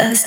us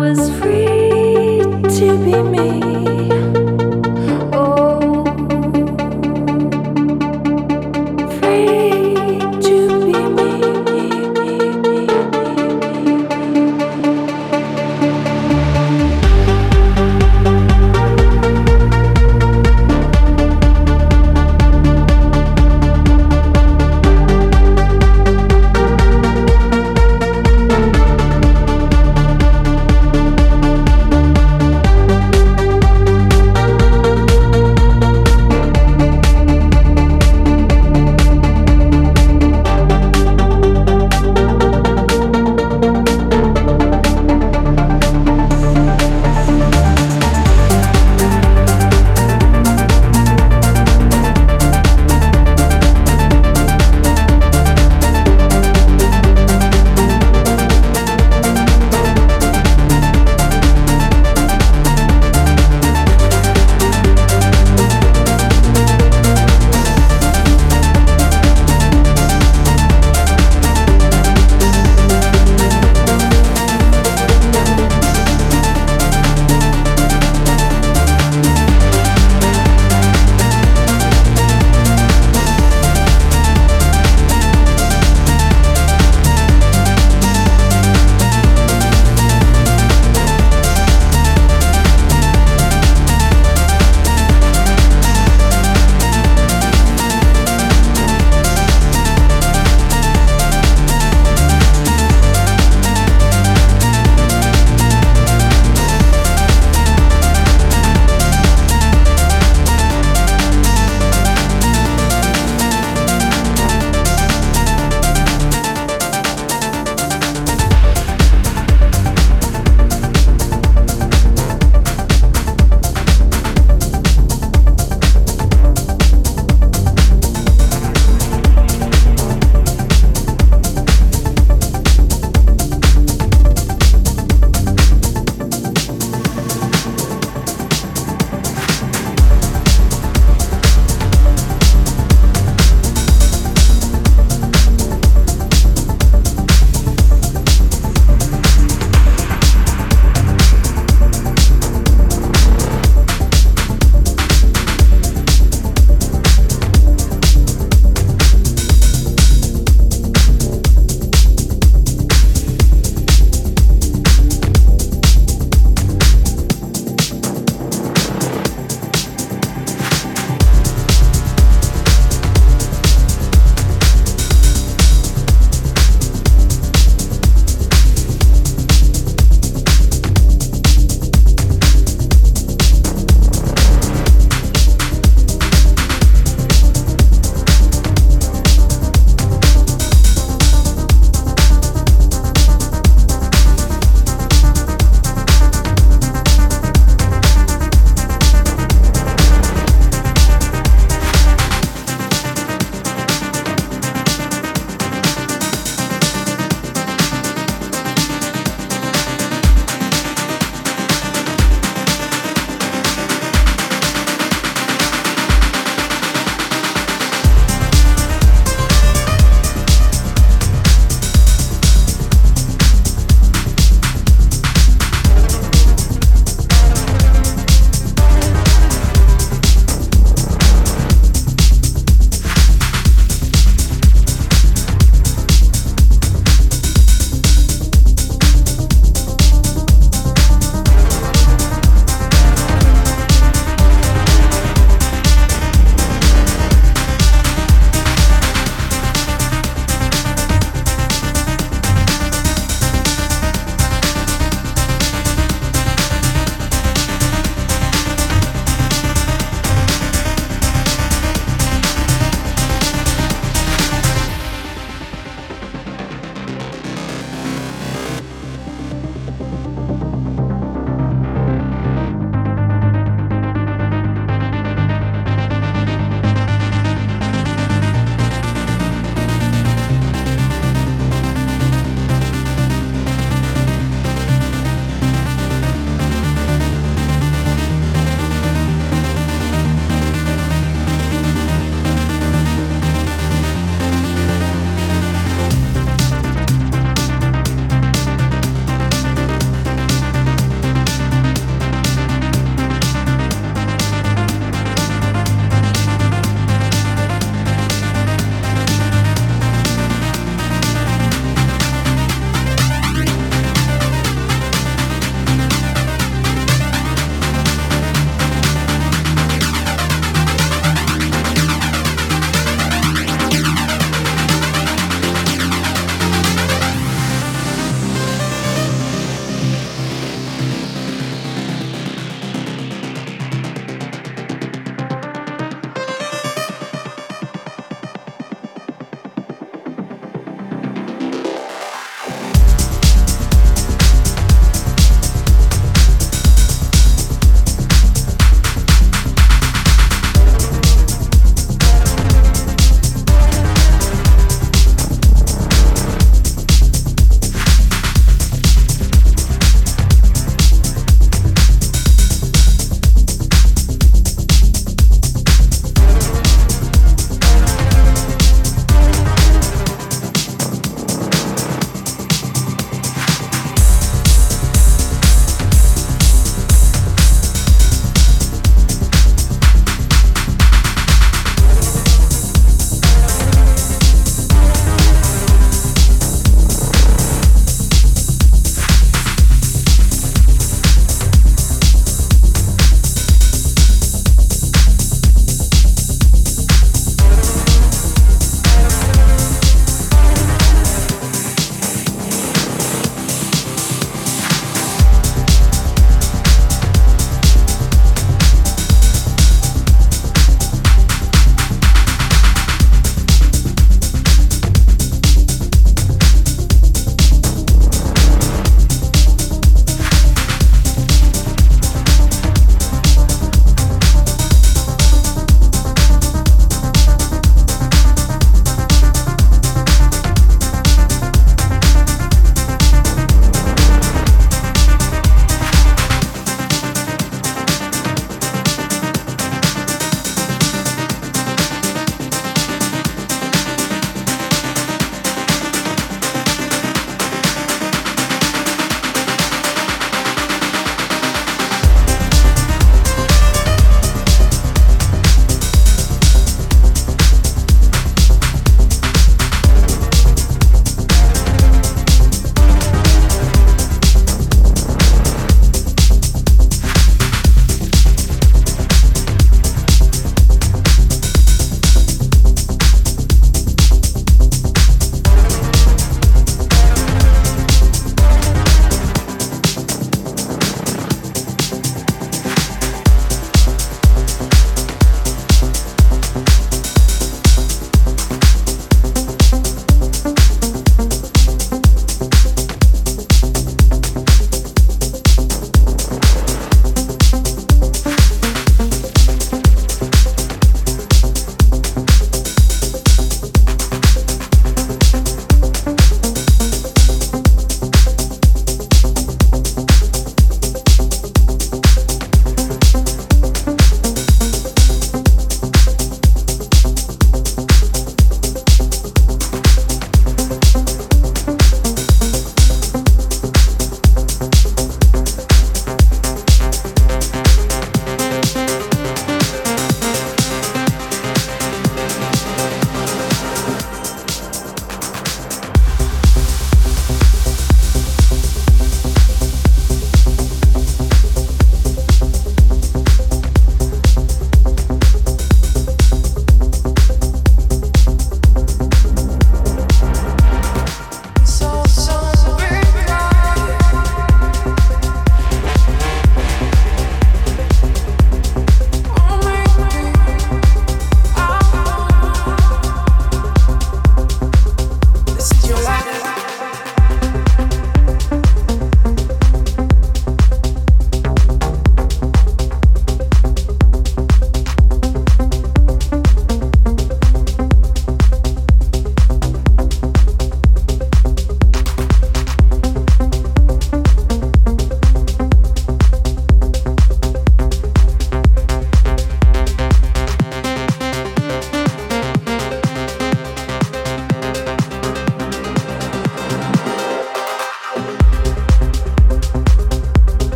was free.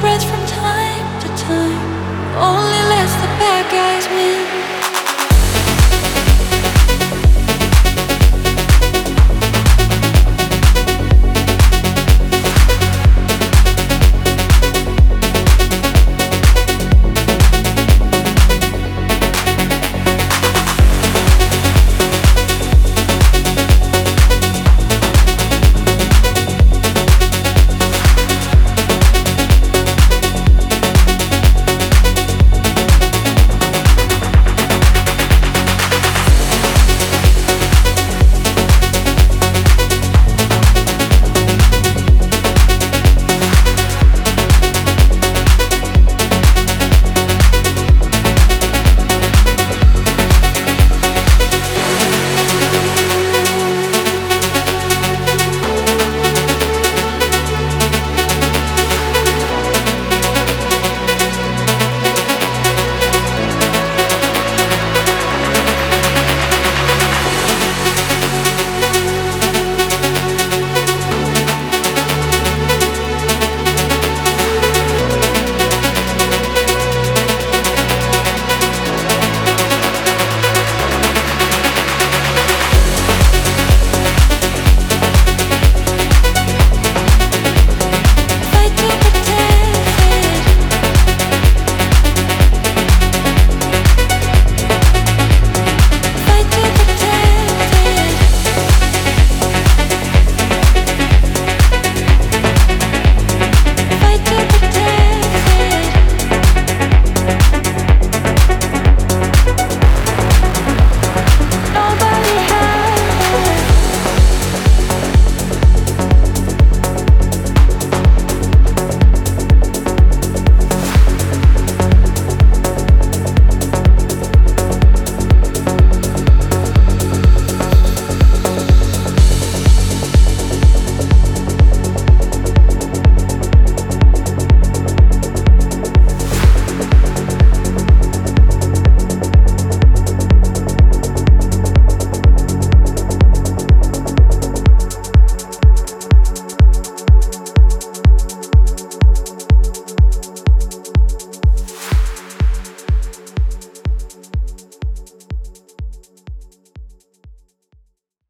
breath from